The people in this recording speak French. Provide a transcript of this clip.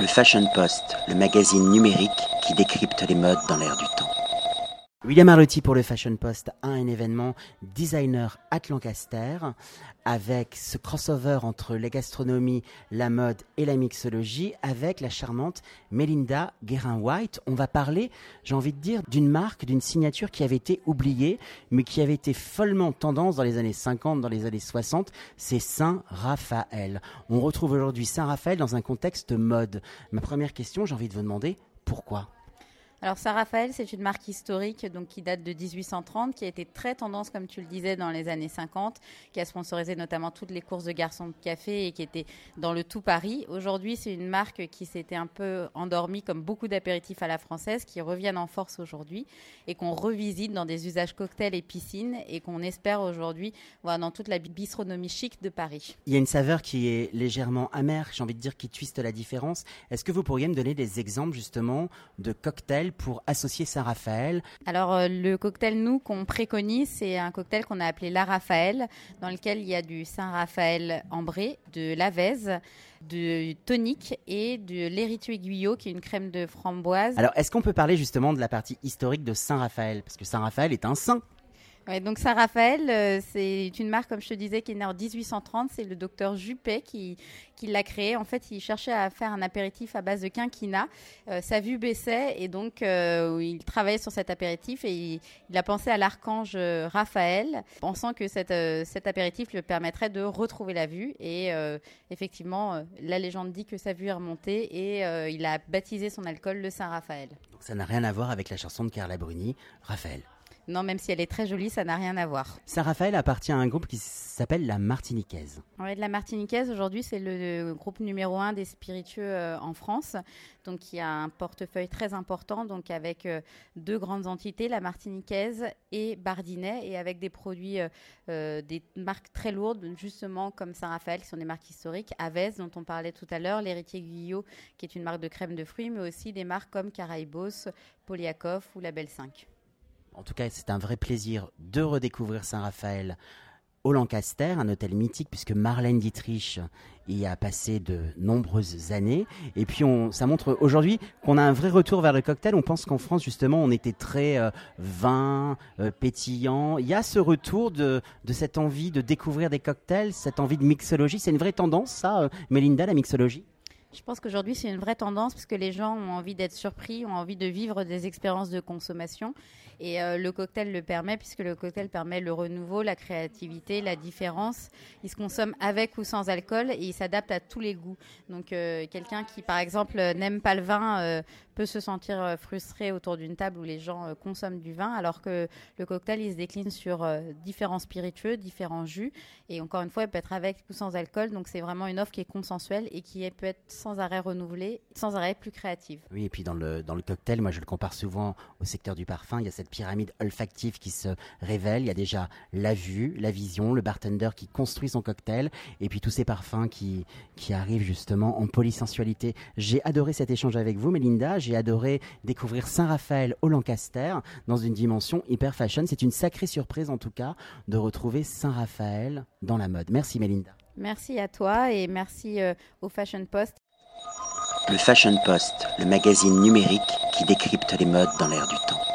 Le Fashion Post, le magazine numérique qui décrypte les modes dans l'air du temps. William Arlotti pour le Fashion Post a un événement designer at Lancaster avec ce crossover entre la gastronomie, la mode et la mixologie avec la charmante Melinda Guérin-White. On va parler, j'ai envie de dire, d'une marque, d'une signature qui avait été oubliée mais qui avait été follement tendance dans les années 50, dans les années 60. C'est Saint-Raphaël. On retrouve aujourd'hui Saint-Raphaël dans un contexte mode. Ma première question, j'ai envie de vous demander pourquoi? Alors Saint-Raphaël, c'est une marque historique donc qui date de 1830, qui a été très tendance, comme tu le disais, dans les années 50, qui a sponsorisé notamment toutes les courses de garçons de café et qui était dans le tout Paris. Aujourd'hui, c'est une marque qui s'était un peu endormie, comme beaucoup d'apéritifs à la française, qui reviennent en force aujourd'hui et qu'on revisite dans des usages cocktails et piscines et qu'on espère aujourd'hui voir dans toute la bistronomie chic de Paris. Il y a une saveur qui est légèrement amère, j'ai envie de dire, qui twiste la différence. Est-ce que vous pourriez me donner des exemples justement de cocktails pour associer Saint-Raphaël Alors, euh, le cocktail, nous, qu'on préconise, c'est un cocktail qu'on a appelé La Raphaël, dans lequel il y a du Saint-Raphaël ambré, de l'Avèze, de tonique et de l'érito aiguillot, qui est une crème de framboise. Alors, est-ce qu'on peut parler justement de la partie historique de Saint-Raphaël? Parce que Saint-Raphaël est un saint donc Saint-Raphaël, euh, c'est une marque, comme je te disais, qui est née en 1830. C'est le docteur Juppé qui, l'a créé. En fait, il cherchait à faire un apéritif à base de quinquina. Euh, sa vue baissait et donc euh, il travaillait sur cet apéritif et il, a pensé à l'archange Raphaël, pensant que cet apéritif lui permettrait de retrouver la vue. Et effectivement, la légende dit que sa vue est remontée et il a baptisé son alcool le Saint-Raphaël. Ça n'a rien à voir avec la chanson de Carla Bruni, Raphaël. Non, même si elle est très jolie, ça n'a rien à voir. Saint-Raphaël appartient à un groupe qui s'appelle la Martiniquaise. Oui, la Martiniquaise, aujourd'hui, c'est le groupe numéro un des spiritueux euh, en France. Donc, il y a un portefeuille très important, donc avec euh, deux grandes entités, la Martiniquaise et Bardinet, et avec des produits, euh, des marques très lourdes, justement comme Saint-Raphaël, qui sont des marques historiques, Avez, dont on parlait tout à l'heure, l'Héritier Guyot, qui est une marque de crème de fruits, mais aussi des marques comme Caraïbos, Polyakov ou Label 5. En tout cas, c'est un vrai plaisir de redécouvrir Saint-Raphaël au Lancaster, un hôtel mythique puisque Marlène Dietrich y a passé de nombreuses années. Et puis ça montre aujourd'hui qu'on a un vrai retour vers le cocktail. On pense qu'en France justement on était très euh, vin, euh, pétillant. Il y a ce retour de, cette envie de découvrir des cocktails, cette envie de mixologie. C'est une vraie tendance ça, euh, Mélinda, la mixologie? Je pense qu'aujourd'hui, c'est une vraie tendance parce que les gens ont envie d'être surpris, ont envie de vivre des expériences de consommation. Et euh, le cocktail le permet, puisque le cocktail permet le renouveau, la créativité, la différence. Il se consomme avec ou sans alcool et il s'adapte à tous les goûts. Donc, euh, quelqu'un qui, par exemple, n'aime pas le vin euh, peut se sentir frustré autour d'une table où les gens consomment du vin, alors que le cocktail, il se décline sur différents spiritueux, différents jus. Et encore une fois, il peut être avec ou sans alcool. Donc, c'est vraiment une offre qui est consensuelle et qui peut être sans arrêt renouvelée, sans arrêt plus créative. Oui, et puis dans le, dans le cocktail, moi, je le compare souvent au secteur du parfum. Il y a cette pyramide olfactive qui se révèle. Il y a déjà la vue, la vision, le bartender qui construit son cocktail, et puis tous ces parfums qui, qui arrivent justement en polysensualité. J'ai adoré cet échange avec vous, Melinda. J'ai adoré découvrir Saint-Raphaël au Lancaster dans une dimension hyper fashion. C'est une sacrée surprise en tout cas de retrouver Saint-Raphaël dans la mode. Merci, Melinda. Merci à toi et merci euh, au Fashion Post. Le Fashion Post, le magazine numérique qui décrypte les modes dans l'air du temps.